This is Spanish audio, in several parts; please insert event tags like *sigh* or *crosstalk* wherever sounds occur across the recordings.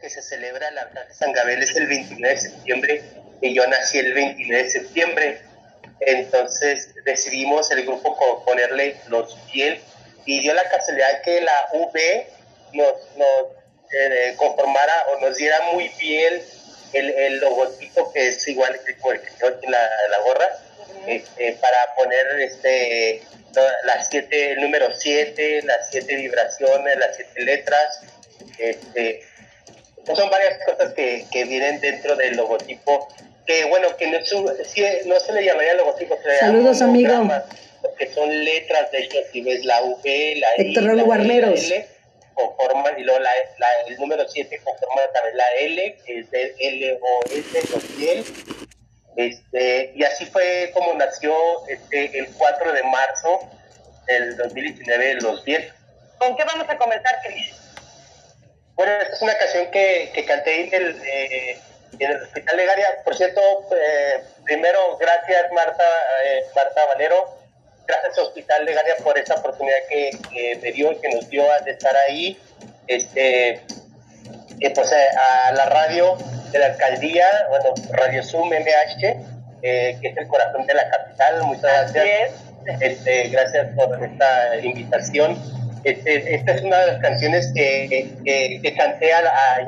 que se celebra la Arcángel San Gabriel es el 29 de septiembre y yo nací el 29 de septiembre. Entonces decidimos el grupo ponerle los piel y dio la casualidad que la V nos, nos eh, conformara o nos diera muy bien el, el, logotipo que es igual que el que tengo en la, la gorra este, para poner este las siete, el número 7, las siete vibraciones, las siete letras. Este, son varias cosas que, que vienen dentro del logotipo que bueno, que no, no se le llamaría logotipo, se le Saludos, amigo. Porque son letras, de hecho, si ves la V, la Héctor I, la, L, conforman, y luego la, el número 7 conforma también la L, que es de L o S, los piel. Este, y así fue como nació este, el 4 de marzo del 2019 Los 10. ¿Con qué vamos a comenzar, Cris? Bueno, esta es una canción que, que canté en el, eh, en el Hospital Legaria. Por cierto, eh, primero, gracias Marta, eh, Marta Valero, gracias Hospital Legaria por esa oportunidad que, me dio y que nos dio de estar ahí. Este, pues a la radio de la alcaldía, bueno, Radio Zoom MH, que es el corazón de la capital. Muchas gracias. Este, gracias por esta invitación. Este, esta es una de las canciones que, que, canté a,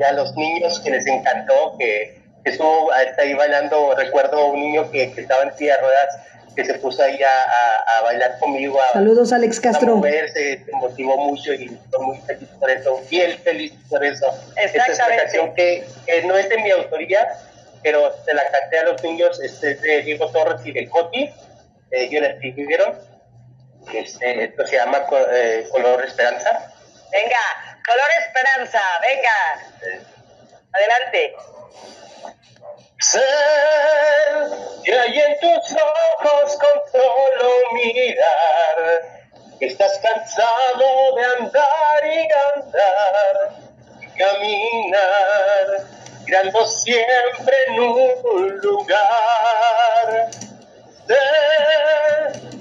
a, los niños que les encantó, que, que estuvo ahí bailando. Recuerdo un niño que, estaba en silla de ruedas que se puso ahí a, a, bailar conmigo. Saludos, Alex Castro. se, motivó mucho y estoy muy feliz por eso, bien feliz por eso. Esta es una canción que, no es de mi autoría, pero se la canté a los niños este, de Diego Torres y de Coti. Eh, yo la escribieron este, esto se llama eh, Color Esperanza. Venga, Color Esperanza, venga. Adelante. Sé que hay en tus ojos con solo mirar estás cansado de andar y andar, caminar, girando siempre en un lugar. Sé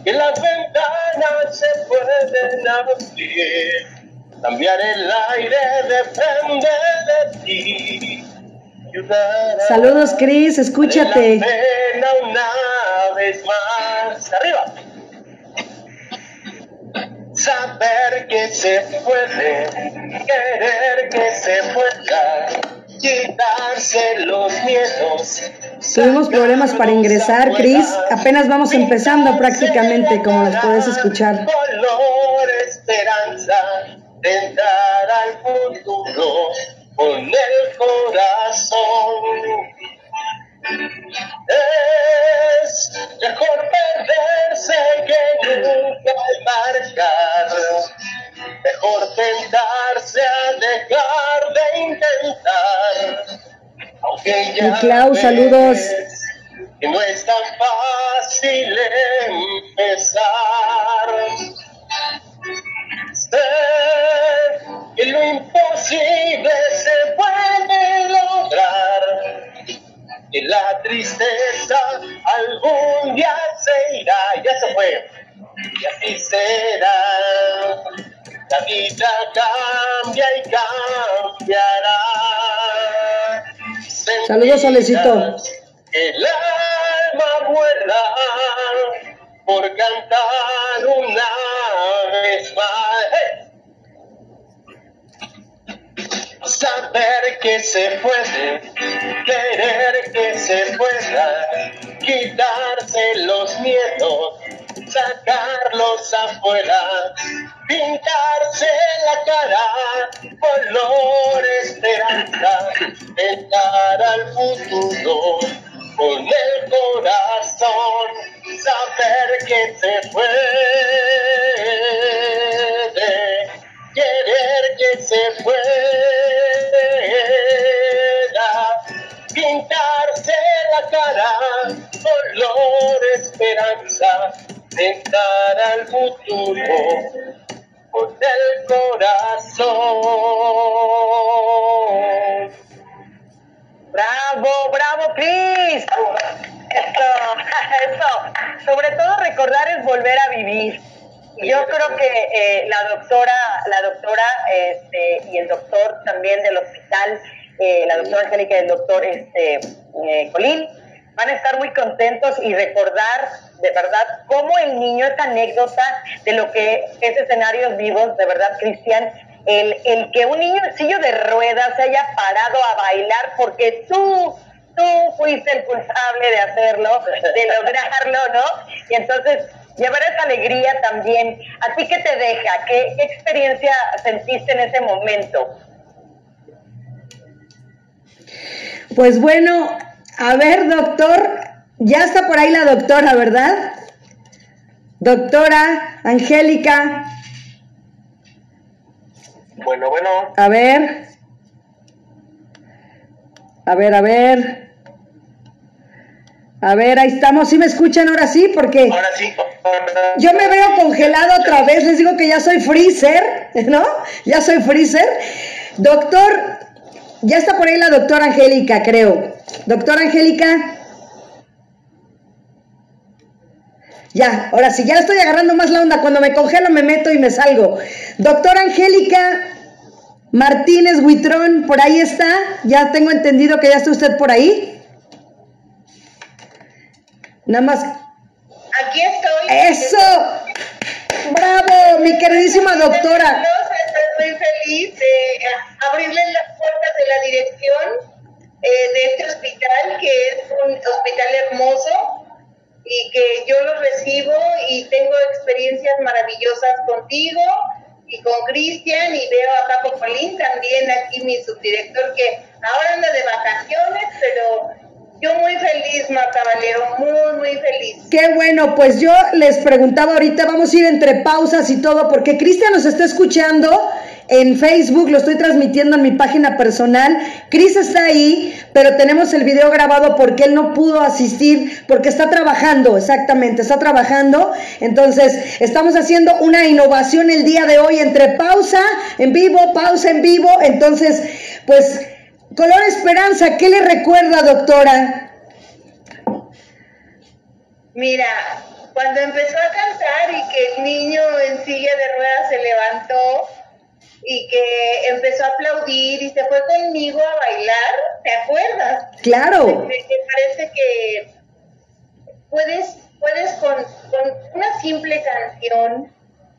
que las ventanas se pueden abrir. Cambiar el aire depende de ti. Saludos, Cris, escúchate. una vez más. Arriba. Saber que se puede, querer que se pueda los miedos. Tuvimos problemas para ingresar, Cris. Apenas vamos empezando prácticamente, como las puedes escuchar. Color esperanza, tentar al futuro con el corazón. Es mejor perderse que nunca marcar. Mejor tentarse a dejar de intentar. Aunque ya Clau, saludos. Que no es tan fácil empezar. Saludos, Solecito. Van a estar muy contentos y recordar de verdad cómo el niño, esta anécdota de lo que es escenarios vivos, de verdad, Cristian, el, el que un niño en sillo de ruedas se haya parado a bailar porque tú tú fuiste el culpable de hacerlo, de lograrlo, ¿no? Y entonces llevar esa alegría también. ¿A ti qué te deja? ¿Qué, qué experiencia sentiste en ese momento? Pues bueno, a ver, doctor, ya está por ahí la doctora, ¿verdad? Doctora Angélica. Bueno, bueno. A ver. A ver, a ver. A ver, ahí estamos. ¿Sí me escuchan ahora sí? Porque Ahora sí. yo me veo congelado otra vez. Les digo que ya soy freezer, ¿no? Ya soy freezer. Doctor, ya está por ahí la doctora Angélica, creo. Doctora Angélica. Ya, ahora sí, ya estoy agarrando más la onda. Cuando me congelo me meto y me salgo. Doctora Angélica Martínez Huitrón, por ahí está. Ya tengo entendido que ya está usted por ahí. Nada más. Aquí estoy. ¡Eso! ¡Bravo, mi queridísima doctora! Estoy muy feliz de abrirle las puertas de la dirección eh, de este hospital, que es un hospital hermoso y que yo lo recibo y tengo experiencias maravillosas contigo y con Cristian y veo a Paco Polín también aquí mi subdirector que ahora anda de vacaciones, pero yo muy feliz, Marta Valero, muy, muy feliz. Qué bueno, pues yo les preguntaba ahorita, vamos a ir entre pausas y todo, porque Cristian nos está escuchando en Facebook, lo estoy transmitiendo en mi página personal. Cris está ahí, pero tenemos el video grabado porque él no pudo asistir, porque está trabajando, exactamente, está trabajando. Entonces, estamos haciendo una innovación el día de hoy entre pausa en vivo, pausa en vivo. Entonces, pues, color esperanza, ¿qué le recuerda, doctora? Mira, cuando empezó a cantar y que el niño en silla de ruedas se levantó y que empezó a aplaudir y se fue conmigo a bailar, ¿te acuerdas? Claro. Me, me parece que puedes, puedes con, con, una simple canción,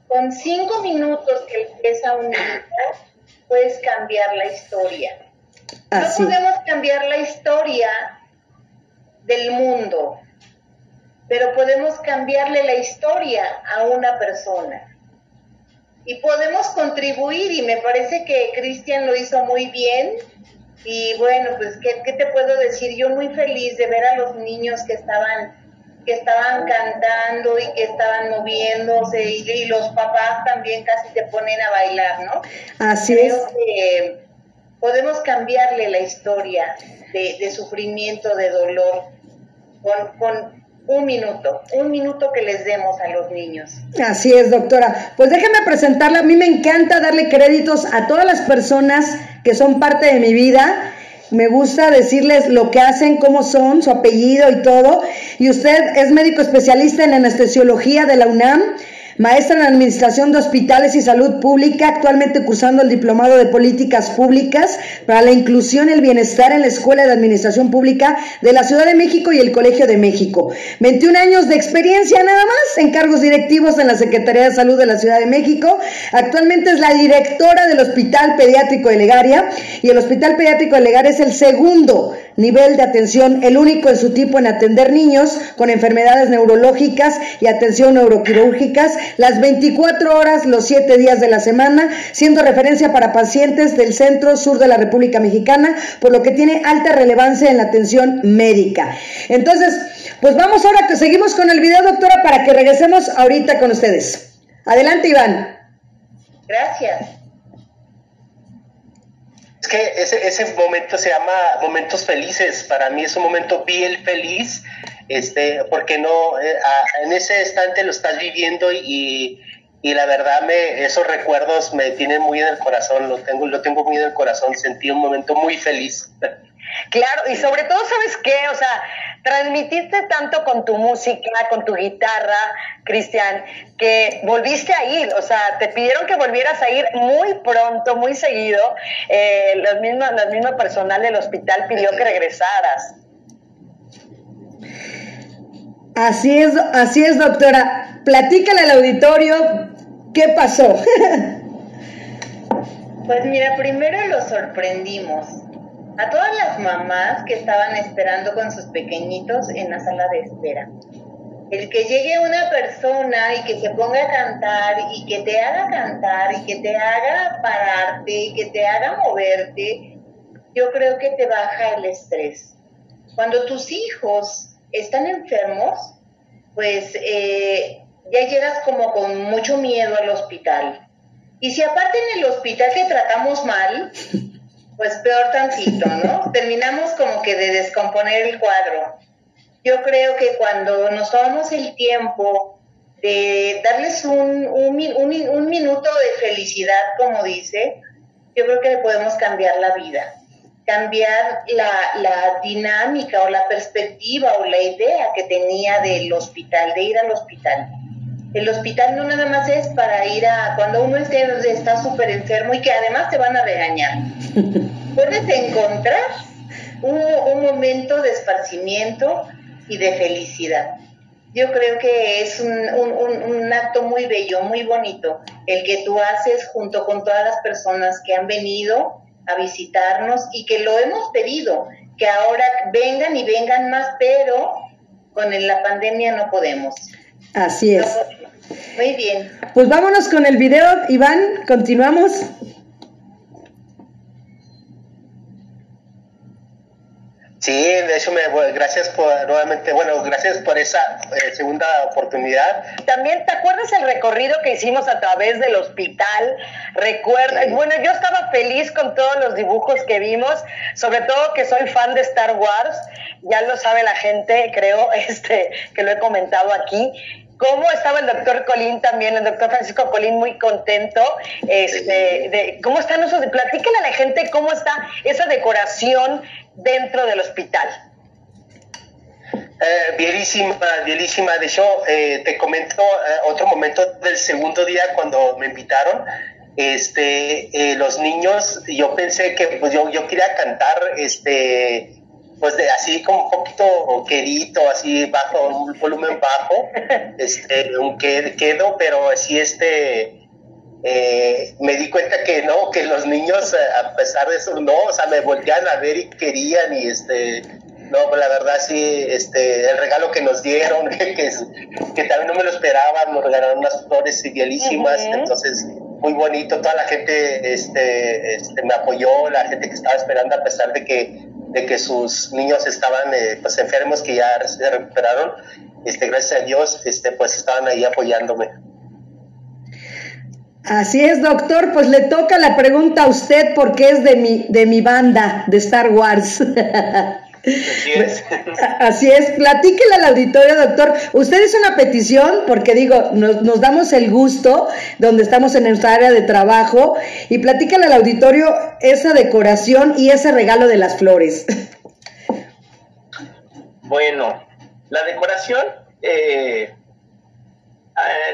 con cinco minutos que empieza un niño, puedes cambiar la historia. Así. No podemos cambiar la historia del mundo, pero podemos cambiarle la historia a una persona. Y podemos contribuir, y me parece que Cristian lo hizo muy bien. Y bueno, pues, ¿qué, ¿qué, te puedo decir? Yo muy feliz de ver a los niños que estaban, que estaban cantando y que estaban moviéndose, y, y los papás también casi te ponen a bailar, ¿no? Así Creo es. que podemos cambiarle la historia de, de sufrimiento, de dolor, con, con, un minuto, un minuto que les demos a los niños. Así es, doctora. Pues déjeme presentarla. A mí me encanta darle créditos a todas las personas que son parte de mi vida. Me gusta decirles lo que hacen, cómo son, su apellido y todo. Y usted es médico especialista en anestesiología de la UNAM maestra en Administración de Hospitales y Salud Pública, actualmente cursando el Diplomado de Políticas Públicas para la Inclusión y el Bienestar en la Escuela de Administración Pública de la Ciudad de México y el Colegio de México. 21 años de experiencia nada más en cargos directivos en la Secretaría de Salud de la Ciudad de México. Actualmente es la directora del Hospital Pediátrico de Legaria y el Hospital Pediátrico de Legaria es el segundo nivel de atención, el único en su tipo en atender niños con enfermedades neurológicas y atención neuroquirúrgicas las 24 horas, los 7 días de la semana, siendo referencia para pacientes del centro sur de la República Mexicana, por lo que tiene alta relevancia en la atención médica. Entonces, pues vamos ahora que seguimos con el video, doctora, para que regresemos ahorita con ustedes. Adelante, Iván. Gracias. Que ese, ese momento se llama momentos felices. Para mí es un momento bien feliz, este, porque no, eh, a, en ese instante lo estás viviendo y, y, la verdad me, esos recuerdos me tienen muy en el corazón, lo tengo, lo tengo muy en el corazón. Sentí un momento muy feliz. *laughs* Claro, y sobre todo, ¿sabes qué? O sea, transmitiste tanto con tu música, con tu guitarra, Cristian, que volviste a ir, o sea, te pidieron que volvieras a ir muy pronto, muy seguido. Eh, los mismos, la misma personal del hospital pidió que regresaras. Así es, así es, doctora. Platícale al auditorio qué pasó. *laughs* pues mira, primero lo sorprendimos a todas las mamás que estaban esperando con sus pequeñitos en la sala de espera. El que llegue una persona y que se ponga a cantar y que te haga cantar y que te haga pararte y que te haga moverte, yo creo que te baja el estrés. Cuando tus hijos están enfermos, pues eh, ya llegas como con mucho miedo al hospital. Y si aparte en el hospital te tratamos mal, pues peor tantito, ¿no? *laughs* Terminamos como que de descomponer el cuadro. Yo creo que cuando nos tomamos el tiempo de darles un, un, un, minuto de felicidad, como dice, yo creo que le podemos cambiar la vida, cambiar la, la dinámica o la perspectiva o la idea que tenía del hospital, de ir al hospital. El hospital no nada más es para ir a cuando uno esté, está súper enfermo y que además te van a regañar. *laughs* Puedes encontrar un, un, momento de esparcimiento y de felicidad. Yo creo que es un, un, un, acto muy bello, muy bonito, el que tú haces junto con todas las personas que han venido a visitarnos y que lo hemos pedido, que ahora vengan y vengan más, pero con la pandemia no podemos. Así es. Muy bien. Pues vámonos con el video, Iván, continuamos. Sí, de hecho, me, gracias por nuevamente, bueno, gracias por esa eh, segunda oportunidad. También, ¿te acuerdas el recorrido que hicimos a través del hospital? Recuerda, bueno, yo estaba feliz con todos los dibujos que vimos, sobre todo que soy fan de Star Wars, ya lo sabe la gente, creo, *laughs* este, que lo he comentado aquí cómo estaba el doctor Colín también, el doctor Francisco Colín muy contento, este, de cómo están esos, platíquenle a la gente cómo está esa decoración dentro del hospital. Eh, bienísima, bienísima. De hecho, eh, te comento eh, otro momento del segundo día cuando me invitaron. Este, eh, los niños, yo pensé que pues yo, yo quería cantar, este, pues de así como un poquito querido, así bajo, un volumen bajo, *laughs* este, un quedo, pero así este, eh, me di cuenta que no, que los niños, eh, a pesar de eso, no, o sea, me volvían a ver y querían y este, no, pues la verdad sí, este, el regalo que nos dieron, *laughs* que, que, también no me lo esperaban, nos regalaron unas flores idealísimas, entonces muy bonito, toda la gente este, este, me apoyó, la gente que estaba esperando a pesar de que de que sus niños estaban eh, pues enfermos que ya se recuperaron este gracias a Dios este pues estaban ahí apoyándome Así es, doctor, pues le toca la pregunta a usted porque es de mi de mi banda de Star Wars. *laughs* Así es. Así es. Platíquele al auditorio, doctor. Usted hizo una petición, porque digo, nos, nos, damos el gusto, donde estamos en nuestra área de trabajo, y platíquele al auditorio esa decoración y ese regalo de las flores. Bueno, la decoración, eh,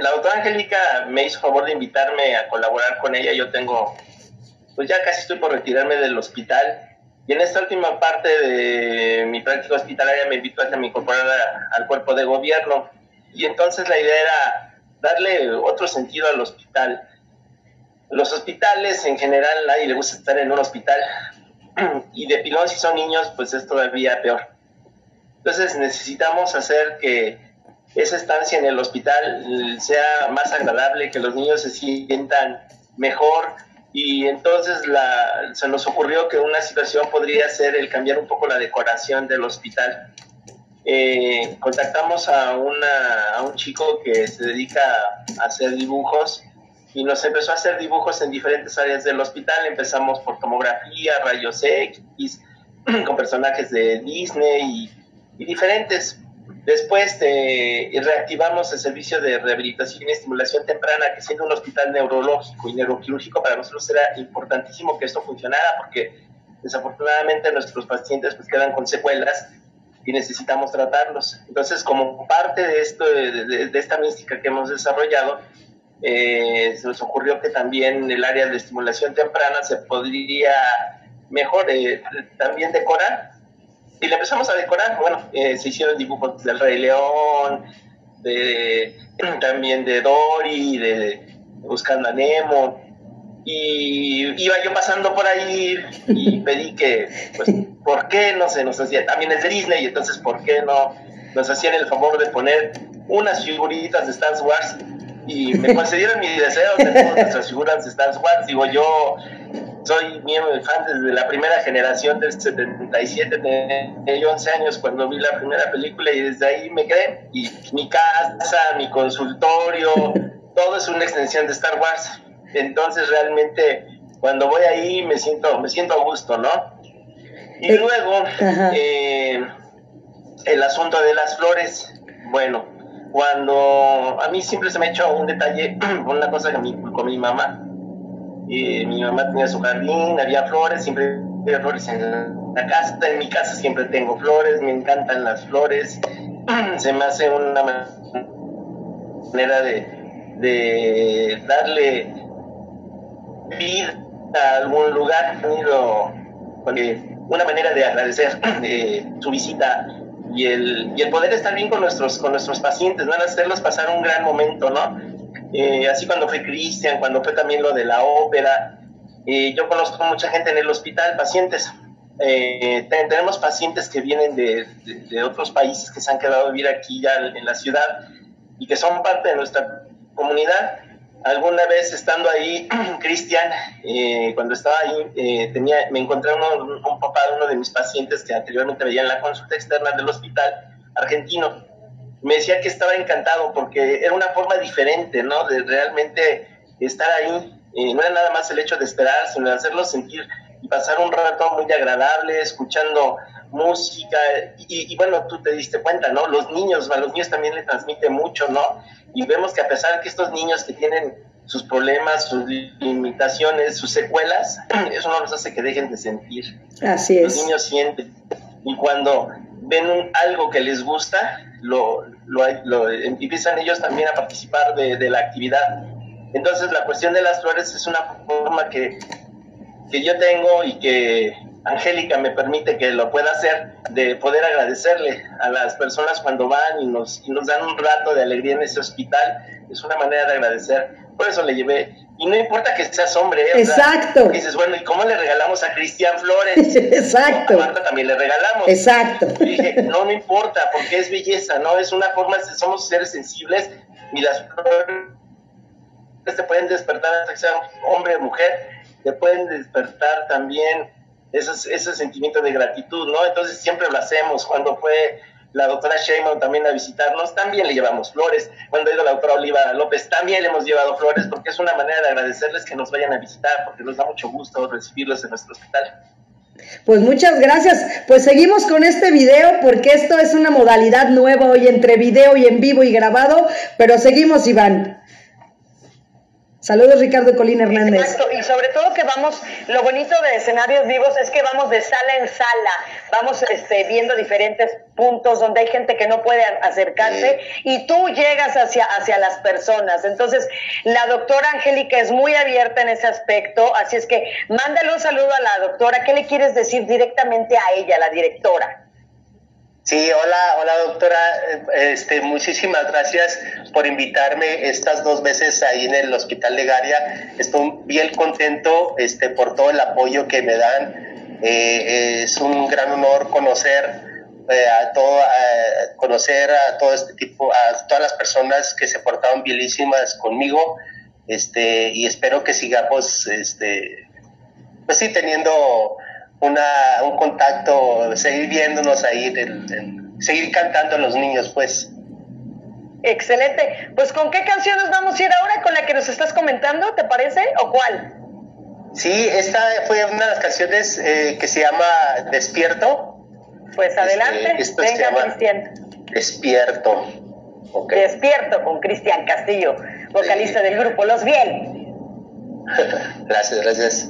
la doctora Angélica me hizo favor de invitarme a colaborar con ella. Yo tengo, pues ya casi estoy por retirarme del hospital y en esta última parte de mi práctica hospitalaria me invitó a que me incorporara al cuerpo de gobierno. Y entonces la idea era darle otro sentido al hospital. Los hospitales en general, nadie le gusta estar en un hospital. *clears throat* Y de pilón, si son niños, pues es todavía peor. Entonces necesitamos hacer que esa estancia en el hospital sea más agradable, que los niños se sientan mejor, y entonces la, se nos ocurrió que una situación podría ser el cambiar un poco la decoración del hospital. Eh, contactamos a, una, a un chico que se dedica a hacer dibujos y nos empezó a hacer dibujos en diferentes áreas del hospital. Empezamos por tomografía, rayos X, *clears throat* con personajes de Disney y, y diferentes. Después reactivamos el servicio de rehabilitación y estimulación temprana, que siendo un hospital neurológico y neuroquirúrgico, para nosotros era importantísimo que esto funcionara, porque desafortunadamente nuestros pacientes pues quedan con secuelas y necesitamos tratarlos. Entonces, como parte de, esto, de, esta mística que hemos desarrollado, eh, se nos ocurrió que también el área de estimulación temprana se podría mejor eh, también decorar. Y le empezamos a decorar, bueno, eh, se hicieron dibujos del Rey León, de, también de Dory, de Buscando a Nemo, y iba yo pasando por ahí y *laughs* pedí que, pues, ¿por qué no se nos hacía? También es de Disney, entonces, ¿por qué no nos hacían el favor de poner unas figuritas de Star Wars? Y me concedieron mi deseo de todas nuestras figuras de Star Wars. Digo, yo soy miembro de fan desde la primera generación del 77, tenía 11 años cuando vi la primera película y desde ahí me quedé. Y mi casa, mi consultorio, *laughs* todo es una extensión de Star Wars. Entonces realmente cuando voy ahí me siento, me siento a gusto, ¿no? Y eh, luego eh, el asunto de las flores, bueno, cuando a mí siempre se me ha hecho un detalle, *clears throat* una cosa que con mi mamá, y mi mamá tenía su jardín, había flores, siempre había flores en la casa, en mi casa siempre tengo flores, me encantan las flores, *clears throat* se me hace una manera de, darle ir a algún lugar, una manera de agradecer *clears throat* su visita y el, y el poder estar bien con nuestros, con nuestros pacientes, ¿no? hacerlos pasar un gran momento, ¿no? Eh, así cuando fue Cristian, cuando fue también lo de la ópera. Yo conozco mucha gente en el hospital, pacientes. Eh, tenemos pacientes que vienen de, de, otros países que se han quedado a vivir aquí ya en la ciudad y que son parte de nuestra comunidad alguna vez estando ahí, *clears throat* Cristian, eh, cuando estaba ahí, eh, tenía, me encontré uno, un papá de uno de mis pacientes que anteriormente veía en la consulta externa del hospital argentino. Me decía que estaba encantado porque era una forma diferente, ¿no? De realmente estar ahí. Eh, no era nada más el hecho de esperar, sino de hacerlo sentir y pasar un rato muy agradable, escuchando música. Y, y, bueno, tú te diste cuenta, ¿no? Los niños, a los niños también le transmite mucho, ¿no? y vemos que a pesar de que estos niños que tienen sus problemas, sus limitaciones, sus secuelas, *clears throat* eso no los hace que dejen de sentir. Así es. Los niños sienten. Y cuando ven algo que les gusta, lo, lo, empiezan ellos también a participar de, de, la actividad. Entonces la cuestión de las flores es una forma que, que yo tengo y que Angélica me permite que lo pueda hacer, de poder agradecerle a las personas cuando van y nos, y nos dan un rato de alegría en ese hospital. Es una manera de agradecer. Por eso le llevé. Y no importa que seas hombre. ¿eh? Exacto. dices, bueno, ¿y cómo le regalamos a Cristian Flores? *laughs* Exacto. a Marta también le regalamos. Exacto. Y dije, no, no importa, porque es belleza, ¿no? Es una forma, somos seres sensibles y las flores te pueden despertar, sea hombre o mujer, te pueden despertar también ese sentimiento de gratitud, ¿no? Entonces siempre lo hacemos. Cuando fue la doctora Sheinbaum también a visitarnos, también le llevamos flores. Cuando ha ido la doctora Oliva López, también le hemos llevado flores, porque es una manera de agradecerles que nos vayan a visitar, porque nos da mucho gusto recibirlos en nuestro hospital. Pues muchas gracias. Pues seguimos con este video porque esto es una modalidad nueva hoy entre video y en vivo y grabado, pero seguimos Iván. Saludos Ricardo Colín Hernández. Exacto, y sobre todo que vamos, lo bonito de escenarios vivos es que vamos de sala en sala, vamos este, viendo diferentes puntos donde hay gente que no puede acercarse y tú llegas hacia, hacia las personas. Entonces, la doctora Angélica es muy abierta en ese aspecto, así es que mándale un saludo a la doctora. ¿Qué le quieres decir directamente a ella, la directora? Sí, hola, hola doctora, este, muchísimas gracias por invitarme estas dos veces ahí en el Hospital de Garia. Estoy bien contento este, por todo el apoyo que me dan. Eh, es un gran honor conocer eh, a todo, conocer a todo este tipo, a todas las personas que se portaron bielísimas conmigo, este, y espero que sigamos, este, pues sí, teniendo una, un contacto, seguir viéndonos ahí, seguir cantando a los niños, pues. Excelente. Pues ¿con qué canciones vamos a ir ahora? ¿Con la que nos estás comentando, te parece? ¿O cuál? Sí, esta fue una de las canciones eh, que se llama Despierto. Pues este, adelante, venga Cristian. Despierto. Despierto con Cristian Castillo, vocalista del grupo Los Biel. *laughs* gracias, gracias.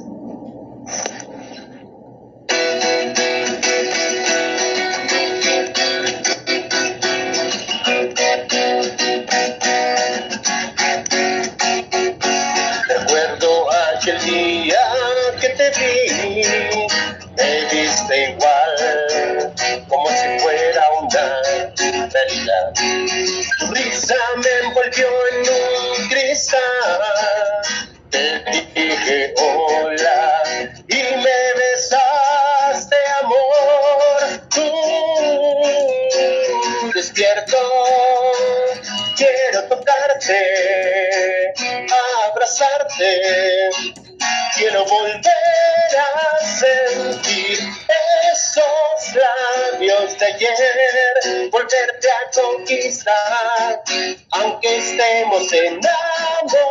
Recuerdo aquel día que te vi, me viste igual, como si fuera una mariposa. Tu risa me envolvió. Abrazarte, quiero volver a sentir esos labios de ayer, volverte a conquistar, aunque estemos enamorados,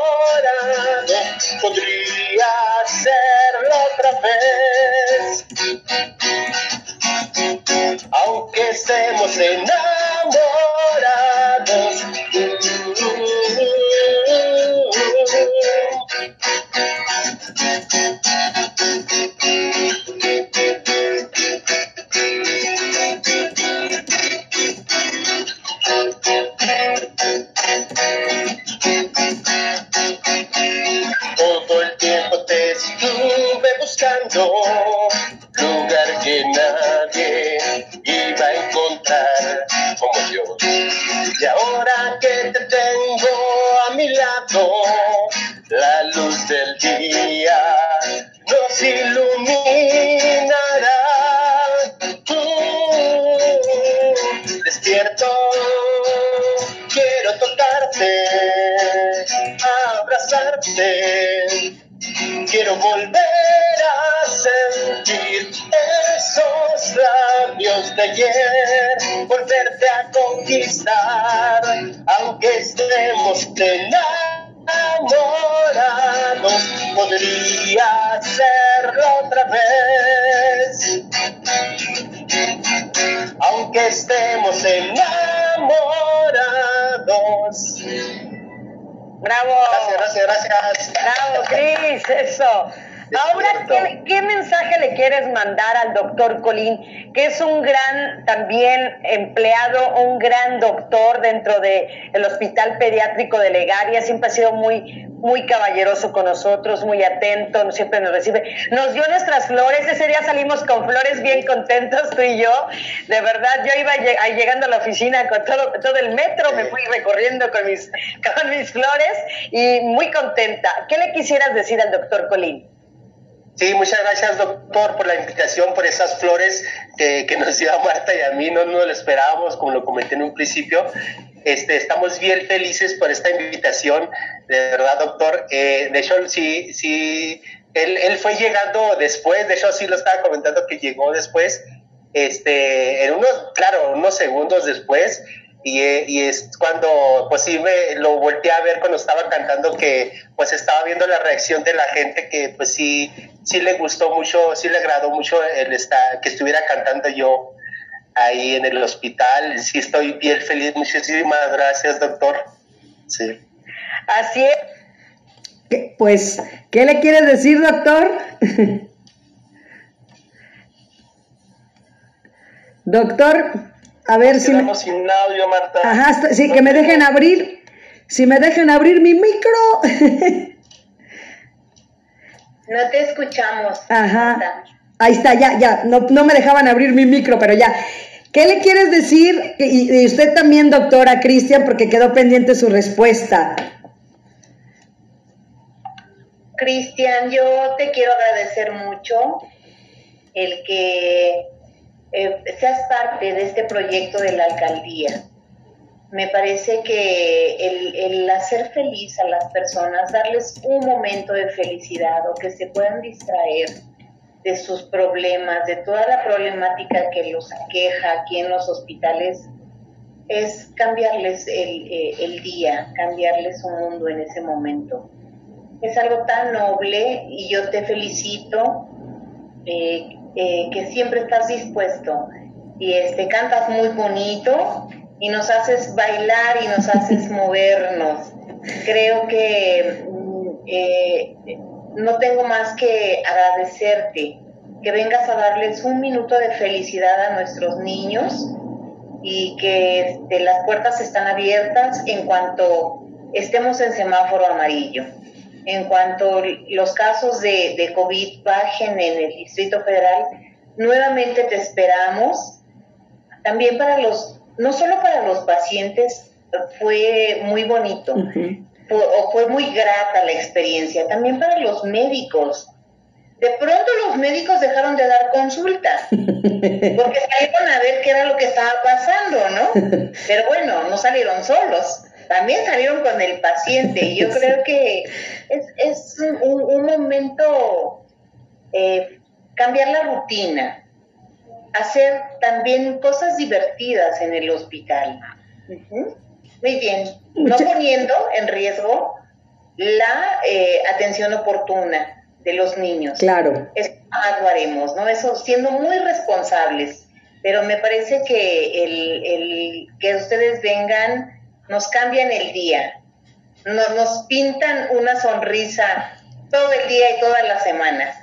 podría hacerlo otra vez. Aunque estemos enamorados. Bravo. Gracias, gracias, gracias. Bravo, Cris, eso. Ahora, ¿qué, ¿qué, mensaje le quieres mandar al doctor Colín, que es un gran también empleado, un gran doctor dentro del el Hospital Pediátrico de Legaria? Siempre ha sido muy, muy caballeroso con nosotros, muy atento, siempre nos recibe. Nos dio nuestras flores, ese día salimos con flores bien contentos tú y yo. De verdad, yo iba llegando a la oficina con todo, todo el metro, me fui recorriendo con mis, con mis flores y muy contenta. ¿Qué le quisieras decir al doctor Colín? Sí, muchas gracias doctor por la invitación, por esas flores que, que nos dio a Marta y a mí, no nos lo esperábamos, como lo comenté en un principio. Este, estamos bien felices por esta invitación, de verdad doctor. Eh, de hecho, sí, sí, él, él fue llegando después, de hecho sí lo estaba comentando que llegó después, este, en unos, claro, unos segundos después, y, y, es cuando pues sí me lo volteé a ver cuando estaba cantando que pues estaba viendo la reacción de la gente que pues sí sí le gustó mucho sí le agradó mucho el estar, que estuviera cantando yo ahí en el hospital. Sí estoy bien feliz. Muchísimas gracias doctor. Sí. Así es. Pues qué le quieres decir doctor *laughs* doctor a ver si. Me... sin audio, Marta. Ajá, sí, que me dejen abrir. Si me dejen abrir mi micro. *laughs* no te escuchamos. Ajá. Ahí está, ya, ya. No, no me dejaban abrir mi micro, pero ya. ¿Qué le quieres decir? Y, y usted también, doctora Cristian, porque quedó pendiente su respuesta. Cristian, yo te quiero agradecer mucho el que eh, seas parte de este proyecto de la alcaldía. Me parece que el, el, hacer feliz a las personas, darles un momento de felicidad o que se puedan distraer de sus problemas, de toda la problemática que los aqueja aquí en los hospitales, es cambiarles el, eh, el día, cambiarles un mundo en ese momento. Es algo tan noble y yo te felicito. Eh, eh, que siempre estás dispuesto y este, cantas muy bonito y nos haces bailar y nos haces *laughs* movernos. Creo que mm, eh, no tengo más que agradecerte que vengas a darles un minuto de felicidad a nuestros niños y que este, las puertas están abiertas en cuanto estemos en semáforo amarillo en cuanto los casos de, de, COVID bajen en el Distrito Federal, nuevamente te esperamos. También para los, no solo para los pacientes, fue muy bonito, o fue muy grata la experiencia, también para los médicos. De pronto los médicos dejaron de dar consulta, *laughs* porque salieron a ver qué era lo que estaba pasando, ¿no? *laughs* Pero bueno, no salieron solos, también salieron con el paciente. Y yo *laughs* creo que es, es un, momento eh, cambiar la rutina, hacer también cosas divertidas en el hospital. Muy bien, no poniendo en riesgo la eh, atención oportuna de los niños. Claro. Eso lo haremos, ¿no? Eso siendo muy responsables. Pero me parece que el, el que ustedes vengan nos cambian el día, nos, nos pintan una sonrisa todo el día y toda la semana.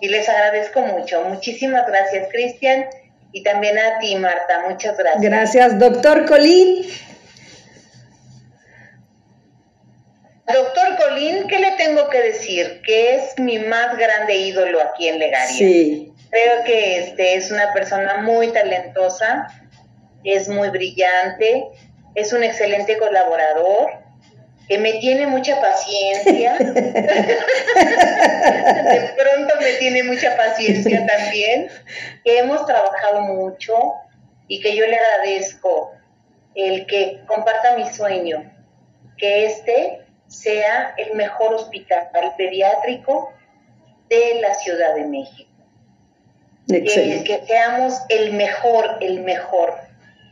Y les agradezco mucho. Muchísimas gracias, Cristian. Y también a ti, Marta. Muchas gracias. Gracias, doctor Colín. Doctor Colín, ¿qué le tengo que decir? Que es mi más grande ídolo aquí en Legaria. Sí. Creo que este es una persona muy talentosa, es muy brillante, es un excelente colaborador, que me tiene mucha paciencia. *laughs* de pronto me tiene mucha paciencia también, que hemos trabajado mucho y que yo le agradezco el que comparta mi sueño, que este sea el mejor hospital pediátrico de la Ciudad de México. Que, que seamos el mejor, el mejor.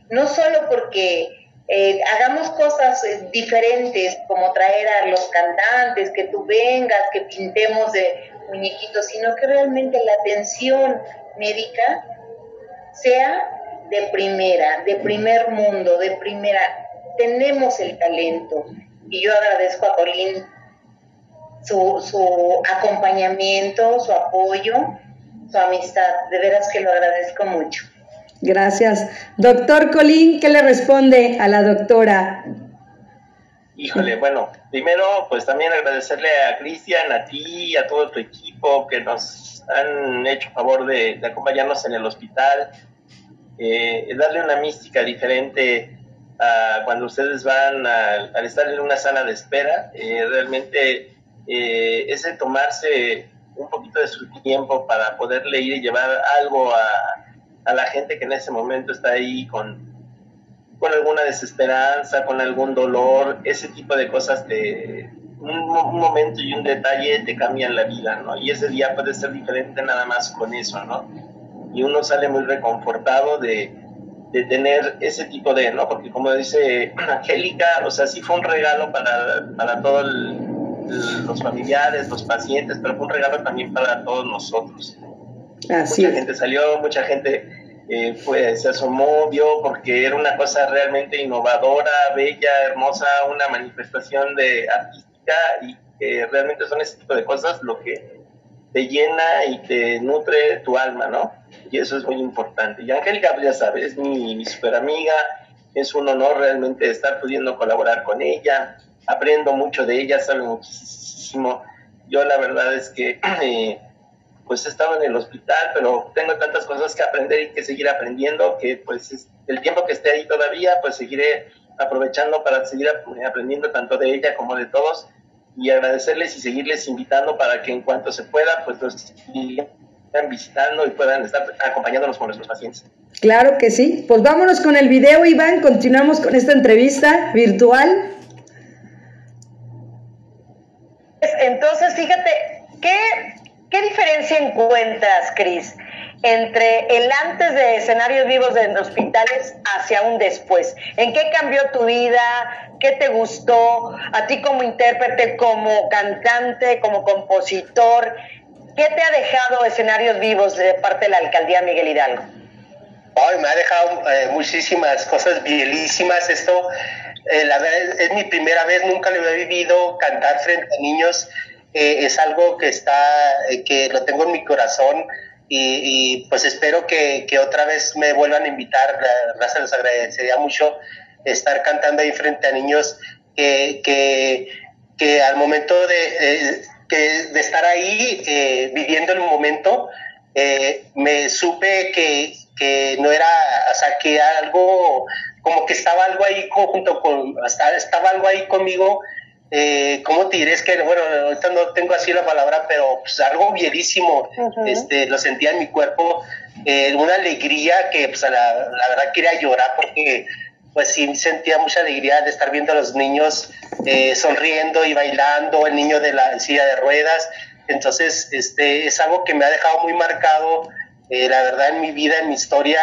No solo porque eh, hagamos cosas eh, diferentes, como traer a los cantantes, que tú vengas, que pintemos de muñequitos, sino que realmente la atención médica sea de primera, de primer mundo, de primera. Tenemos el talento y yo agradezco a Colín su, su acompañamiento, su apoyo, su amistad. De veras que lo agradezco mucho. Gracias. Doctor Colín, ¿qué le responde a la doctora? Híjole, bueno, primero pues también agradecerle a Cristian, a ti, a todo tu equipo que nos han hecho favor de, acompañarnos en el hospital, eh, darle una mística diferente a cuando ustedes van al estar en una sala de espera, eh, realmente eh, es de tomarse un poquito de su tiempo para poderle ir y llevar algo a, a la gente que en ese momento está ahí con, con alguna desesperanza, con algún dolor, ese tipo de cosas te, un, momento y un detalle te cambian la vida, ¿no? Y ese día puede ser diferente nada más con eso, ¿no? Y uno sale muy reconfortado de, de tener ese tipo de, ¿no? Porque como dice Angélica, o sea, sí fue un regalo para, para todos los familiares, los pacientes, pero fue un regalo también para todos nosotros mucha gente salió, mucha gente eh, fue, se asomó, vio, porque era una cosa realmente innovadora, bella, hermosa, una manifestación de artística y que realmente son ese tipo de cosas lo que te llena y te nutre tu alma, ¿no? Y eso es muy importante. Y Angélica, pues ya sabes, es mi, mi super amiga, es un honor realmente estar pudiendo colaborar con ella, aprendo mucho de ella, sabe muchísimo. Yo la verdad es que... *clears throat* Eh, pues he estado en el hospital, pero tengo tantas cosas que aprender y que seguir aprendiendo, que pues el tiempo que esté ahí todavía, pues seguiré aprovechando para seguir aprendiendo tanto de ella como de todos y agradecerles y seguirles invitando para que en cuanto se pueda, pues los sigan visitando y puedan estar acompañándonos con nuestros pacientes. Claro que sí. Pues vámonos con el video, Iván. Continuamos con esta entrevista virtual. Entonces, fíjate, ¿qué ¿Qué diferencia encuentras, Cris, entre el antes de escenarios vivos en hospitales hacia un después? ¿En qué cambió tu vida? ¿Qué te gustó? A ti como intérprete, como cantante, como compositor, ¿qué te ha dejado escenarios vivos de parte de la alcaldía Miguel Hidalgo? Ay, me ha dejado eh, muchísimas cosas bielísimas. Esto, eh, la verdad, es mi primera vez, nunca lo había vivido cantar frente a niños es algo que está, eh, que lo tengo en mi corazón y, pues espero que, otra vez me vuelvan a invitar. La les agradecería mucho estar cantando ahí frente a niños que, que, al momento de, de estar ahí eh, viviendo el momento, eh, me supe que, que no era, o sea, que algo, como que estaba algo ahí junto con, estaba algo ahí conmigo, eh, ¿cómo te diré? Es que, bueno, ahorita no tengo así la palabra, pero pues algo bienísimo, este, lo sentía en mi cuerpo, eh, una alegría que pues la, la verdad quería llorar porque pues sí sentía mucha alegría de estar viendo a los niños eh, sonriendo y bailando, el niño de la silla de ruedas. Entonces, este es algo que me ha dejado muy marcado, eh, la verdad, en mi vida, en mi historia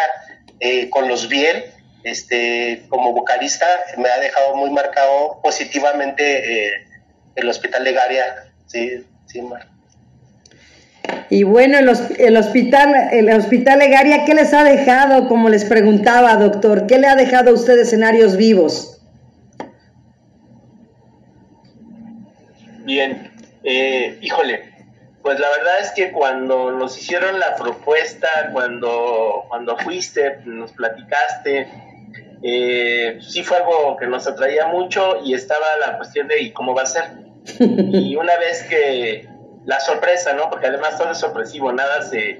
eh, con los Biel, este, como vocalista, me ha dejado muy marcado positivamente el Hospital de Garia. Sí, sí, Mar. Y bueno, el, el, hospital, el hospital Legaria, ¿qué les ha dejado? Como les preguntaba, doctor, ¿qué le ha dejado a usted escenarios vivos? Bien, eh, híjole, pues la verdad es que cuando nos hicieron la propuesta, cuando, cuando fuiste, nos platicaste, eh, sí fue algo que nos atraía mucho y estaba la cuestión de ¿y cómo va a ser? *laughs* y una vez que la sorpresa, ¿no? Porque además todo es sorpresivo, nada se...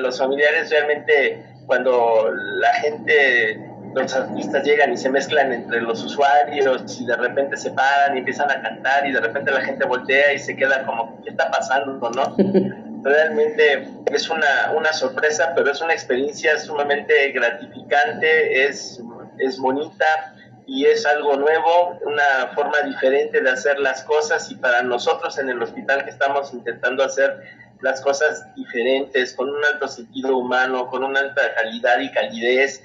Los familiares realmente, cuando la gente, los artistas llegan y se mezclan entre los usuarios y de repente se paran y empiezan a cantar y de repente la gente voltea y se queda como, ¿qué está pasando, no? *laughs* Realmente es una, una sorpresa, pero es una experiencia sumamente gratificante, es, es bonita y es algo nuevo, una forma diferente de hacer las cosas y para nosotros en el hospital que estamos intentando hacer las cosas diferentes, con un alto sentido humano, con una alta calidad y calidez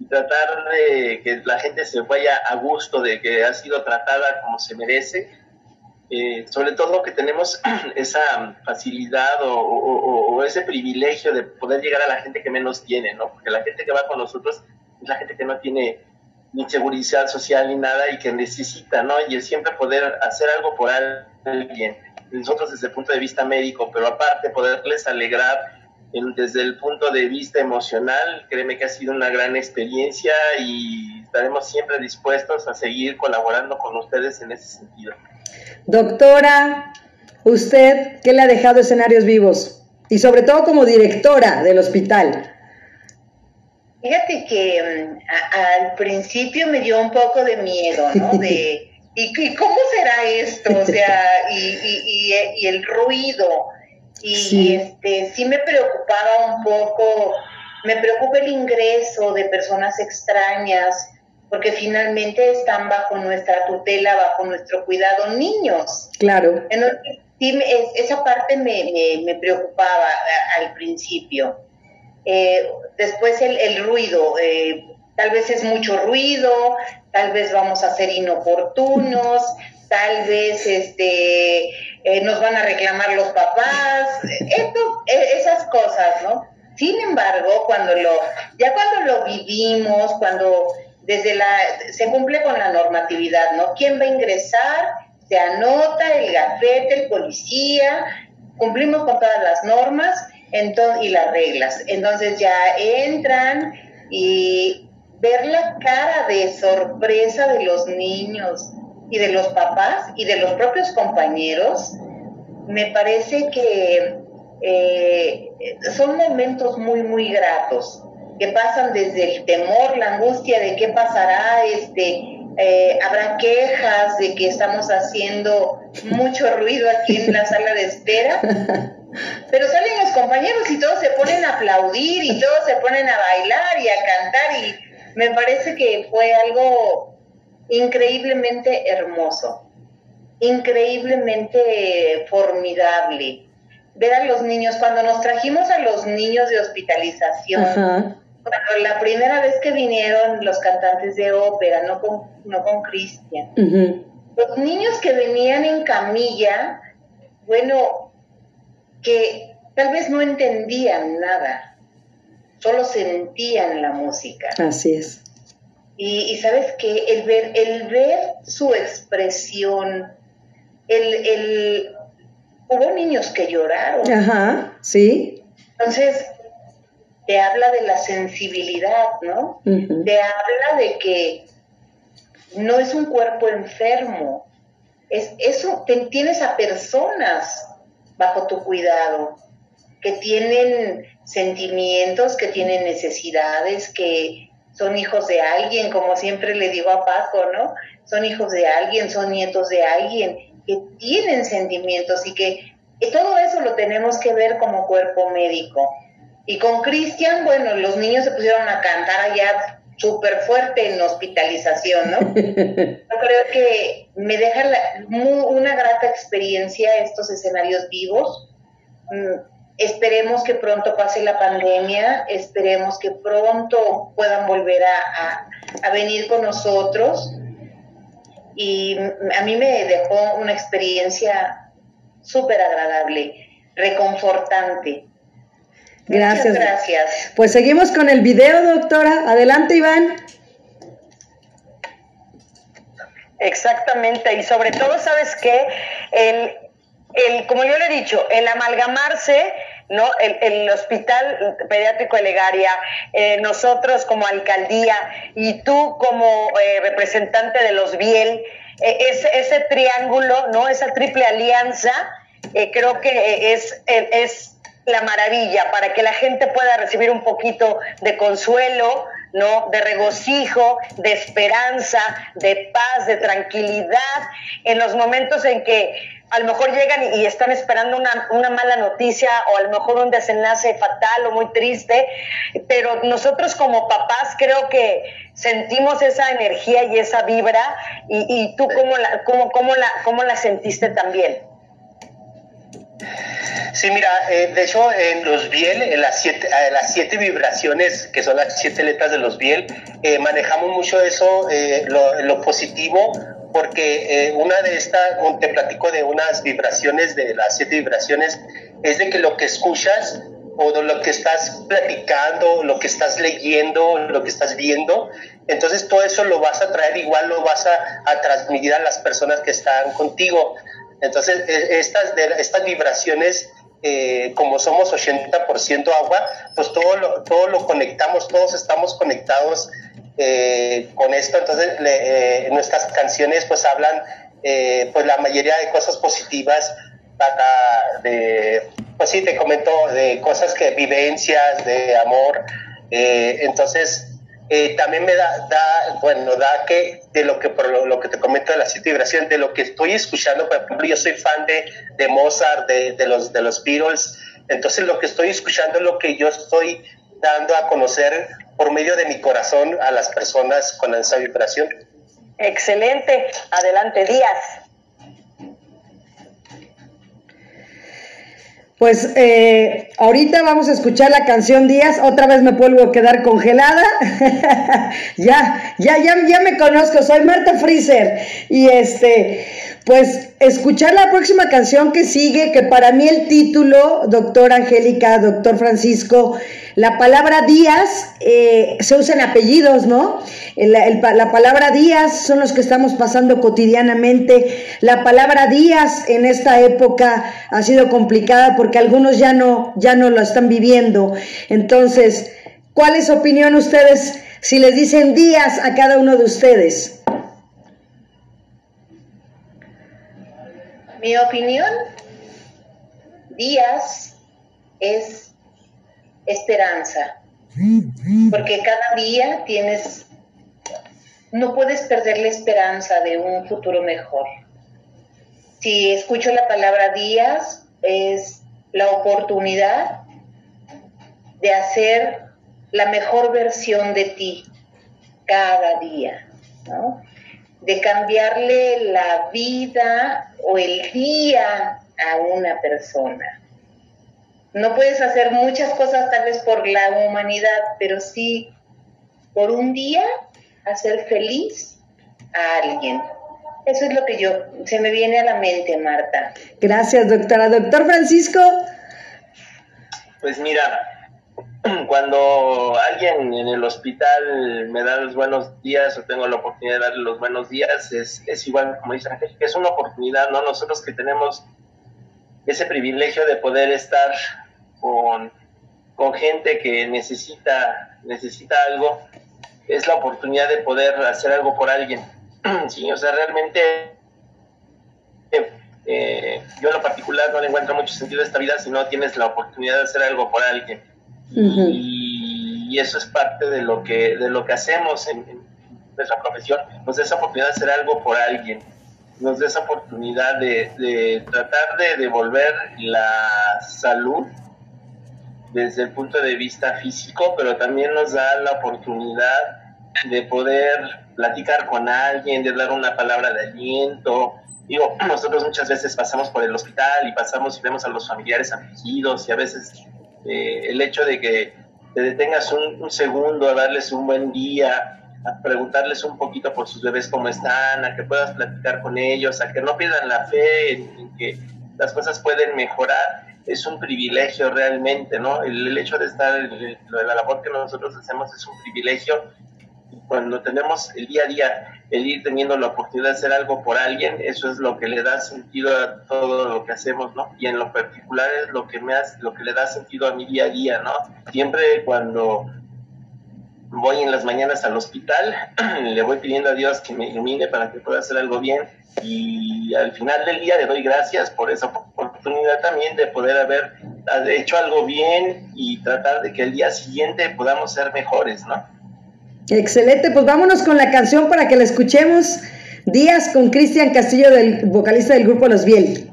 y tratar de que la gente se vaya a gusto de que ha sido tratada como se merece. Eh, sobre todo que tenemos *clears throat* esa facilidad o, o, ese privilegio de poder llegar a la gente que menos tiene, ¿no? Porque la gente que va con nosotros la gente que no tiene ni seguridad social ni nada y que necesita, ¿no? Y es siempre poder hacer algo por alguien. Nosotros desde el punto de vista médico, pero aparte poderles alegrar desde el punto de vista emocional, créeme que ha sido una gran experiencia y estaremos siempre dispuestos a seguir colaborando con ustedes en ese sentido. Doctora, ¿usted qué le ha dejado escenarios vivos? Y sobre todo como directora del hospital. Fíjate que mm, al principio me dio un poco de miedo, ¿no? *laughs* De, ¿y, cómo será esto? O sea, *laughs* y, y, el ruido. Y sí. este sí me preocupaba un poco, me preocupa el ingreso de personas extrañas, porque finalmente están bajo nuestra tutela, bajo nuestro cuidado niños. Claro. Entonces, sí, esa parte me, me, me preocupaba al principio. Eh, después el, ruido, eh, tal vez es mucho ruido, tal vez vamos a ser inoportunos, tal vez este, eh, nos van a reclamar los papás, e, esas cosas, ¿no? Sin embargo, cuando lo, ya cuando lo vivimos, cuando desde la, se cumple con la normatividad, ¿no? ¿Quién va a ingresar? Se anota el gafete, el policía, cumplimos con todas las normas entonces, y las reglas. Entonces ya entran y ver la cara de sorpresa de los niños y de los papás y de los propios compañeros, me parece que eh, son momentos muy, muy gratos, que pasan desde el temor, la angustia de qué pasará, este, eh, habrá quejas de que estamos haciendo mucho ruido aquí en la sala de espera, *laughs* pero salen compañeros y todos se ponen a aplaudir y todos se ponen a bailar y a cantar y me parece que fue algo increíblemente hermoso, increíblemente formidable. Ver a los niños, cuando nos trajimos a los niños de hospitalización, cuando la primera vez que vinieron los cantantes de ópera, no con, no con Cristian, los niños que venían en camilla, bueno, que tal vez no entendían nada, solo sentían la música. Así es. Y, sabes que el ver, el ver su expresión, el, el, hubo niños que lloraron. Ajá, sí. Entonces, te habla de la sensibilidad, ¿no? Te habla de que no es un cuerpo enfermo, es eso, tienes a personas bajo tu cuidado. Que tienen sentimientos, que tienen necesidades, que son hijos de alguien, como siempre le digo a Paco, ¿no? Son hijos de alguien, son nietos de alguien, que tienen sentimientos y que todo eso lo tenemos que ver como cuerpo médico. Y con Cristian, bueno, los niños se pusieron a cantar allá súper fuerte en hospitalización, ¿no? *laughs* Yo creo que me deja una grata experiencia estos escenarios vivos. Mm, esperemos que pronto pase la pandemia, esperemos que pronto puedan volver a, a venir con nosotros. Y a mí me dejó una experiencia súper agradable, reconfortante Gracias. gracias. Pues seguimos con el video, doctora. Adelante, Iván. Exactamente, y sobre todo, ¿sabes qué? El, el, como yo le he dicho, el amalgamarse, ¿no? El, el Hospital Pediátrico de Legaria, eh, nosotros como alcaldía y tú como eh, representante de los Biel, eh, ese, ese triángulo, ¿no? Esa triple alianza, creo que es, es la maravilla para que la gente pueda recibir un poquito de consuelo, ¿no? De regocijo, de esperanza, de paz, de tranquilidad en los momentos en que a lo mejor llegan y, están esperando una, una, mala noticia o a lo mejor un desenlace fatal o muy triste, pero nosotros como papás creo que sentimos esa energía y esa vibra y, y tú cómo la, cómo, cómo la, cómo la sentiste también. Sí, mira, eh, de hecho en los Biel, en las siete, eh, las siete vibraciones, que son las siete letras de los Biel, eh, manejamos mucho eso, lo, positivo, porque una de estas, te platico de unas vibraciones, de las siete vibraciones, es de que lo que escuchas o de lo que estás platicando, lo que estás leyendo, lo que estás viendo, entonces todo eso lo vas a traer, igual lo vas a, a transmitir a las personas que están contigo. Entonces, e, estas, estas vibraciones, eh, como somos 80% agua, pues todo lo, todo lo conectamos, todos estamos conectados eh, con esto. Entonces, eh, nuestras canciones pues hablan, pues la mayoría de cosas positivas para, de, pues sí, te comento, de cosas que, vivencias, de amor. entonces, eh, también me da, da, bueno, da que de lo que, por lo, que te comento de la siete vibración, de lo que estoy escuchando, por ejemplo, yo soy fan de, de Mozart, de, de, los, de los Beatles, entonces lo que estoy escuchando es lo que yo estoy dando a conocer por medio de mi corazón a las personas con esa vibración. Excelente, adelante Díaz. Pues eh, ahorita vamos a escuchar la canción Díaz, otra vez me vuelvo a quedar congelada. *laughs* ya, ya, ya, ya me conozco, soy Marta Freezer. Y este, pues escuchar la próxima canción que sigue, que para mí el título, doctor Angélica, doctor Francisco, la palabra días eh, se usa en apellidos, ¿no? la palabra días son los que estamos pasando cotidianamente. La palabra días en esta época ha sido complicada porque algunos ya no, ya no lo están viviendo. Entonces, ¿cuál es su opinión ustedes si les dicen días a cada uno de ustedes? Mi opinión, días es esperanza, porque cada día tienes, no puedes perder la esperanza de un futuro mejor. Si escucho la palabra días, es la oportunidad de hacer la mejor versión de ti cada día, de cambiarle la vida o el día a una persona. No puedes hacer muchas cosas tal vez por la humanidad, pero sí por un día hacer feliz a alguien. Eso es lo que yo se me viene a la mente, Marta. Gracias, doctora. Doctor Francisco. Pues mira, *clears throat* cuando alguien en el hospital me da los buenos días o tengo la oportunidad de darle los buenos días, es, es igual, como dice Ángel, es una oportunidad, ¿no? Nosotros que tenemos ese privilegio de poder estar con, con gente que necesita, necesita algo, es la oportunidad de poder hacer algo por alguien. *clears throat* sí, o sea, realmente eh, yo en lo particular no le encuentro mucho sentido a esta vida si no tienes la oportunidad de hacer algo por alguien. y, eso es parte de lo que, de lo que hacemos en, nuestra profesión, nos da esa oportunidad de hacer algo por alguien, nos da esa oportunidad de, de tratar de devolver la salud desde el punto de vista físico, pero también nos da la oportunidad de poder platicar con alguien, de dar una palabra de aliento. Digo, *clears throat* nosotros muchas veces pasamos por el hospital y pasamos y vemos a los familiares afligidos y a veces eh, el hecho de que te detengas un, segundo a darles un buen día, a preguntarles un poquito por sus bebés cómo están, a que puedas platicar con ellos, a que no pierdan la fe en que las cosas pueden mejorar, es un privilegio realmente, ¿no? El, hecho de estar, en la labor que nosotros hacemos es un privilegio. Cuando tenemos el día a día, el ir teniendo la oportunidad de hacer algo por alguien, eso es lo que le da sentido a todo lo que hacemos, ¿no? Y en lo particular es lo que me hace, lo que le da sentido a mi día a día, ¿no? Siempre cuando voy en las mañanas al hospital, *clears throat* le voy pidiendo a Dios que me ilumine para que pueda hacer algo bien y al final del día le doy gracias por esa oportunidad también de poder haber hecho algo bien y tratar de que el día siguiente podamos ser mejores, ¿no? Excelente, pues vámonos con la canción para que la escuchemos. Días con Cristian Castillo, del vocalista del grupo Los Biel.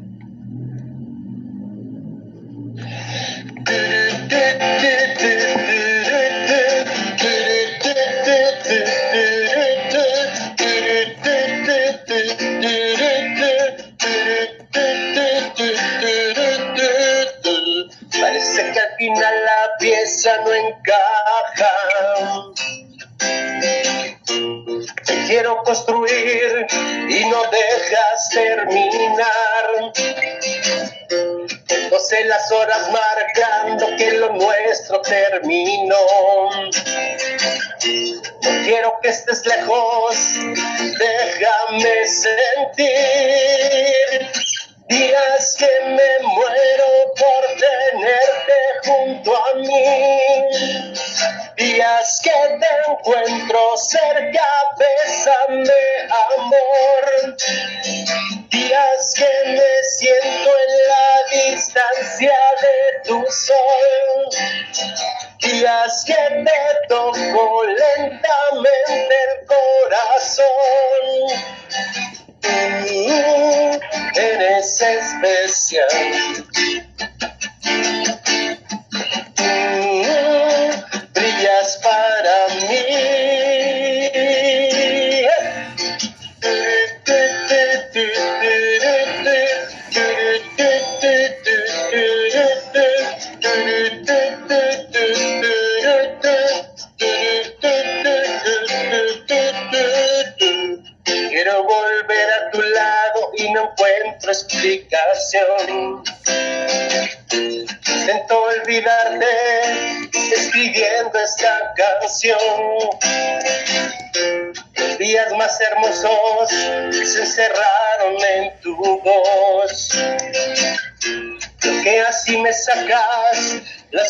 Junto a mí. Días que te encuentro cerca, bésame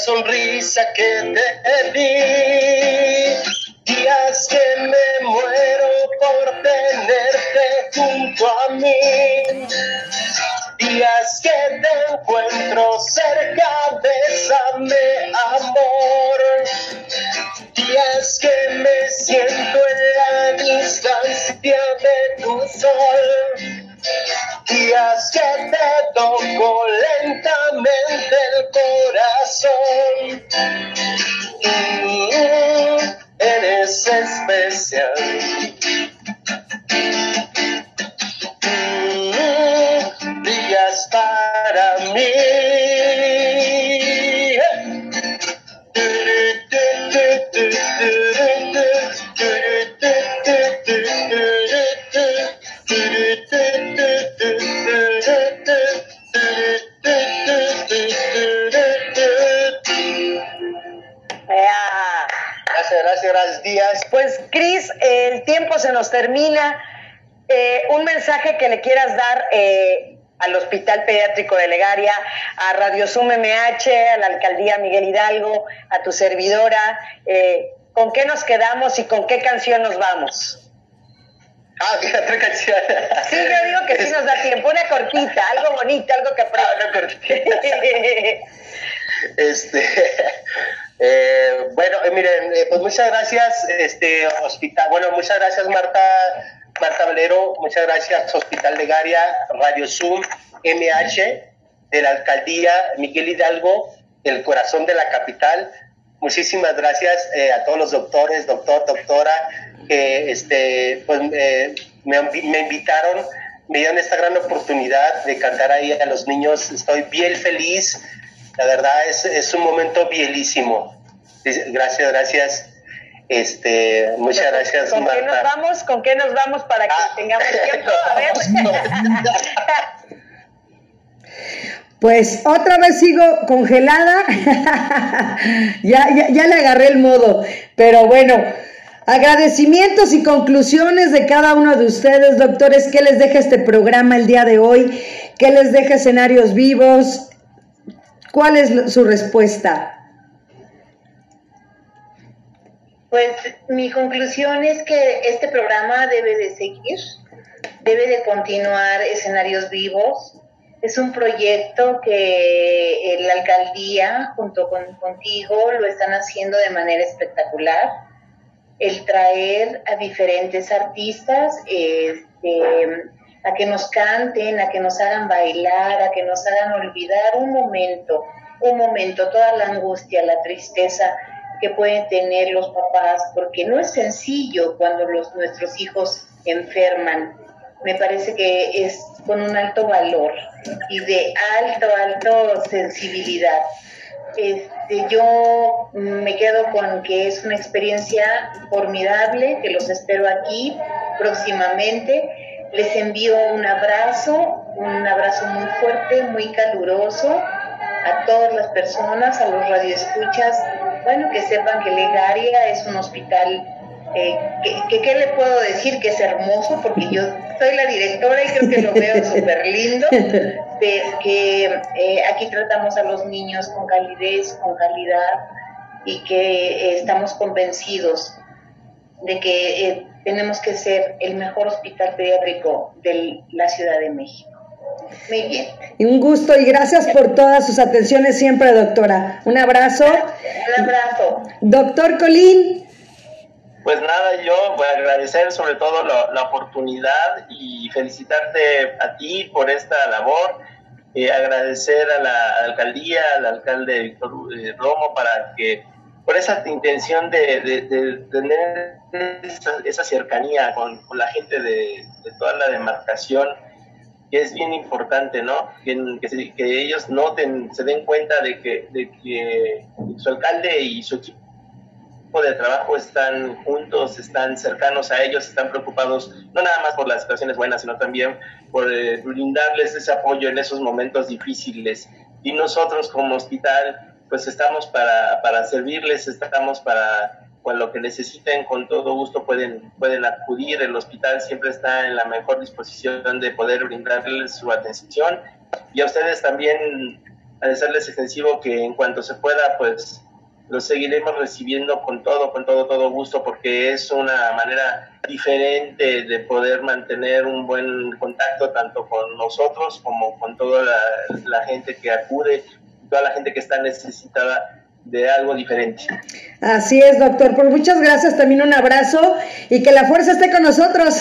sonrisa que te di. Días que me muero por tenerte junto a mí días que te encuentro cerca, bésame amor. Días que me siento en la distancia de tu sol. Días que te toco termina. Eh, un mensaje que le quieras dar eh, al Hospital Pediátrico de Legaria, a Radio Sum MH, a la Alcaldía Miguel Hidalgo, a tu servidora. Eh, ¿Con qué nos quedamos y con qué canción nos vamos? Ah, otra canción. Sí, yo digo que sí nos da tiempo. Una cortita, algo bonito, algo que Ah, una cortita. *laughs* Este, eh, bueno, eh, miren, eh, pues muchas gracias, este hospital, bueno, muchas gracias Marta, Marta Valero, muchas gracias Hospital de Garia, Radio Zoom, MH, de la Alcaldía Miguel Hidalgo, el corazón de la capital. Muchísimas gracias eh, a todos los doctores, doctor, doctora, que este, pues, eh, me, me invitaron, me dieron esta gran oportunidad de cantar ahí a los niños. Estoy bien feliz. La verdad es, es un momento bielísimo. Gracias, gracias. Este, muchas gracias, ¿Con Marta. qué nos vamos? ¿Con qué nos vamos para que Ah. tengamos tiempo? A ver. *laughs* Pues otra vez sigo congelada. *laughs* ya, ya, ya le agarré el modo. Pero bueno, agradecimientos y conclusiones de cada uno de ustedes, doctores. ¿Qué les deja este programa el día de hoy? ¿Qué les deja escenarios vivos? ¿Cuál es su respuesta? Pues mi conclusión es que este programa debe de seguir, debe de continuar escenarios vivos. Es un proyecto que eh, la alcaldía junto con contigo lo están haciendo de manera espectacular. El traer a diferentes artistas este, a que nos canten, a que nos hagan bailar, a que nos hagan olvidar un momento, un momento, toda la angustia, la tristeza que pueden tener los papás, porque no es sencillo cuando los, nuestros hijos enferman. Me parece que es con un alto valor y de alto, alto sensibilidad. Este, yo me quedo con que es una experiencia formidable, que los espero aquí próximamente. Les envío un abrazo, un abrazo muy fuerte, muy caluroso a todas las personas, a los radioescuchas, bueno, que sepan que Legaria es un hospital eh, que, que, ¿qué le puedo decir? Que es hermoso, porque yo soy la directora y creo que lo veo *laughs* súper lindo, de que eh, aquí tratamos a los niños con calidez, con calidad, y que eh, estamos convencidos de que eh, tenemos que ser el mejor hospital pediátrico de la Ciudad de México. Muy bien. Y un gusto y gracias por todas sus atenciones siempre, doctora. Un abrazo. Un abrazo. Doctor Colín. Pues nada, yo voy a agradecer sobre todo la, la oportunidad y felicitarte a ti por esta labor, eh, agradecer a la alcaldía, al alcalde Víctor eh, Romo para que por esa intención de, de, de tener esa, esa cercanía con, con, la gente de, de, toda la demarcación, que es bien importante, ¿no? Que, que, se, que ellos noten, se den cuenta de que, de que su alcalde y su equipo de trabajo están juntos, están cercanos a ellos, están preocupados no nada más por las situaciones buenas, sino también por eh, brindarles ese apoyo en esos momentos difíciles. Y nosotros como hospital, pues estamos para, para servirles, estamos para con lo que necesiten, con todo gusto pueden, pueden acudir. El hospital siempre está en la mejor disposición de poder brindarles su atención. Y a ustedes también, a serles extensivo que en cuanto se pueda, pues los seguiremos recibiendo con todo, con todo, todo gusto, porque es una manera diferente de poder mantener un buen contacto tanto con nosotros como con toda la, la gente que acude, toda la gente que está necesitada de algo diferente. Así es, doctor. Pues muchas gracias, también un abrazo y que la fuerza esté con nosotros.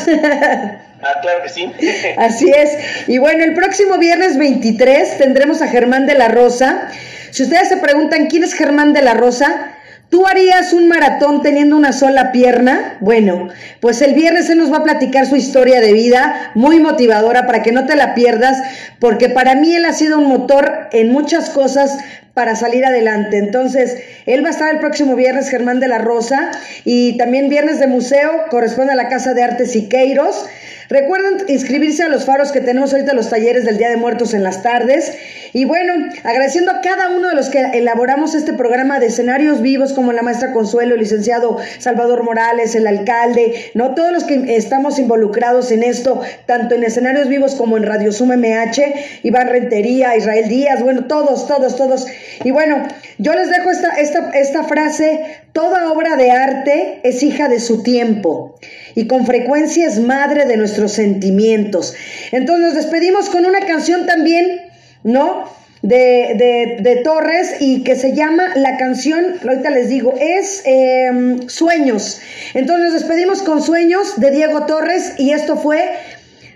Ah, claro que sí. *laughs* Así es. Y bueno, el próximo viernes 23 tendremos a Germán de la Rosa. Si ustedes se preguntan quién es Germán de la Rosa, ¿tú harías un maratón teniendo una sola pierna? Bueno, pues el viernes él nos va a platicar su historia de vida, muy motivadora para que no te la pierdas, porque para mí él ha sido un motor en muchas cosas para salir adelante. Entonces, él va a estar el próximo viernes, Germán de la Rosa, y también viernes de museo, corresponde a la Casa de Arte Siqueiros. Recuerden inscribirse a los faros que tenemos ahorita los talleres del Día de Muertos en las tardes. Y bueno, agradeciendo a cada uno de los que elaboramos este programa de escenarios vivos, como la maestra Consuelo, el licenciado Salvador Morales, el alcalde, no todos los que estamos involucrados en esto, tanto en escenarios vivos como en Radio Sum MH, Iván Rentería, Israel Díaz, bueno, todos, todos, todos. Y bueno, yo les dejo esta, esta, esta frase, toda obra de arte es hija de su tiempo. Y con frecuencia es madre de nuestros sentimientos. Entonces nos despedimos con una canción también, ¿no? De, de, Torres y que se llama la canción, ahorita les digo, es em, Sueños. Entonces nos despedimos con Sueños de Diego Torres y esto fue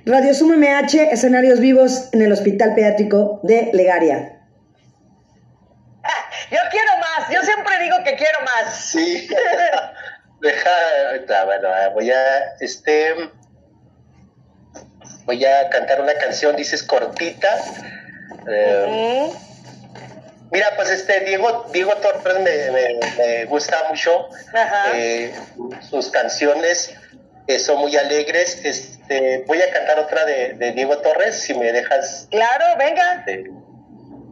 Radio Sum MH, escenarios vivos en el Hospital Pediátrico de Legaria. *laughs* Yo quiero más, yo siempre digo que quiero más. Sí. *laughs* Deja, bueno, voy a, este, voy a cantar una canción, dices cortita. Eh, mira, pues este Diego, Diego Torres me, gusta mucho. Eh, sus canciones son muy alegres. Este, voy a cantar otra de, Diego Torres, si me dejas. Claro, venga. Este,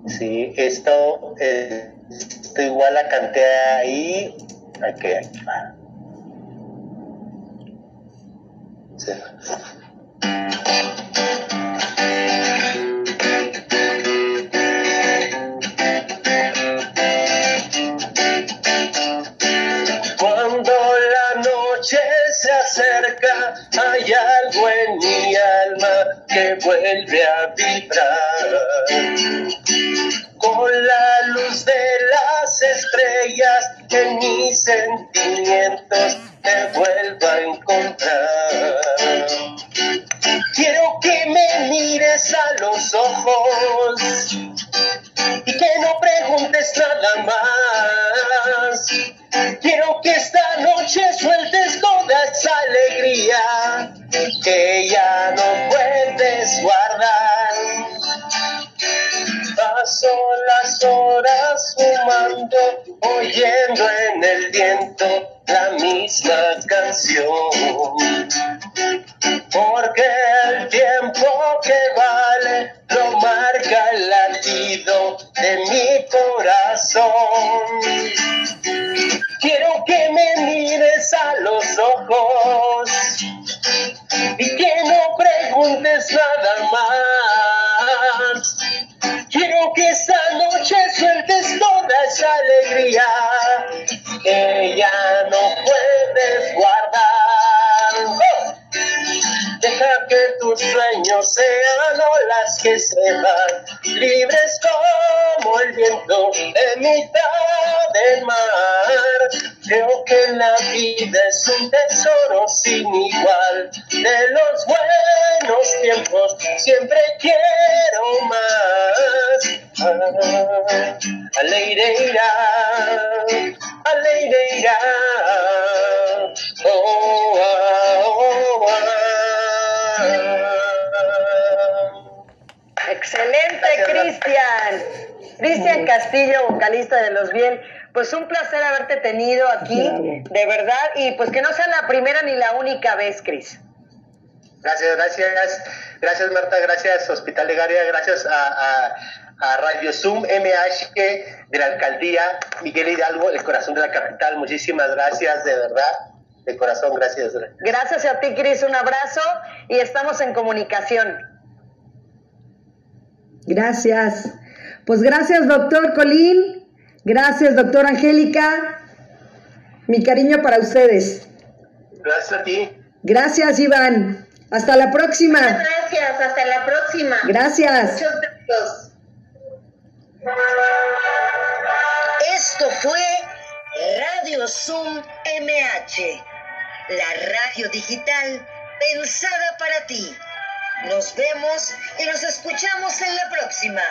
sí, esto, eh, esto igual la canté ahí. Aquí, aquí va. Sí. hay algo en mi alma que vuelve a vibrar. Con la luz de las estrellas en mis sentimientos te vuelvo a encontrar. Quiero que me mires a los ojos y que no preguntes nada más. Quiero que esta noche sueltes toda esa alegría que ya no puedes guardar. Paso las horas fumando, oyendo en el viento la misma canción. Porque el tiempo que vale lo marca el latido de mi corazón. Quiero que me mires a los ojos y que no preguntes nada más. Quiero que esta noche sueltes toda esa alegría que ya no puedes guardar. Deja que tus sueños sean olas que se van, libres como el viento de mitad del mar. Creo que la vida es un tesoro sin igual. De los buenos tiempos siempre quiero más. Aleireira, aleireira. Oh, ah, oh, ah. Excelente, Cristian. Cristian Castillo, vocalista de Los Bien pues un placer haberte tenido aquí, de verdad, y pues que no sea la primera ni la única vez, Cris. Gracias, gracias, gracias Marta, gracias Hospital de Garia, gracias a, Radio Zoom MH de la Alcaldía Miguel Hidalgo, el corazón de la capital. Muchísimas gracias, de verdad, de corazón, gracias. Gracias a ti, Cris, un abrazo y estamos en comunicación. Gracias. Pues gracias, doctor Colín. Gracias, doctora Angélica. Mi cariño para ustedes. Gracias a ti. Gracias, Iván. Hasta la próxima. gracias, hasta la próxima. Gracias. Muchos besos. Esto fue Radio Zoom MH, la radio digital pensada para ti. Nos vemos y nos escuchamos en la próxima.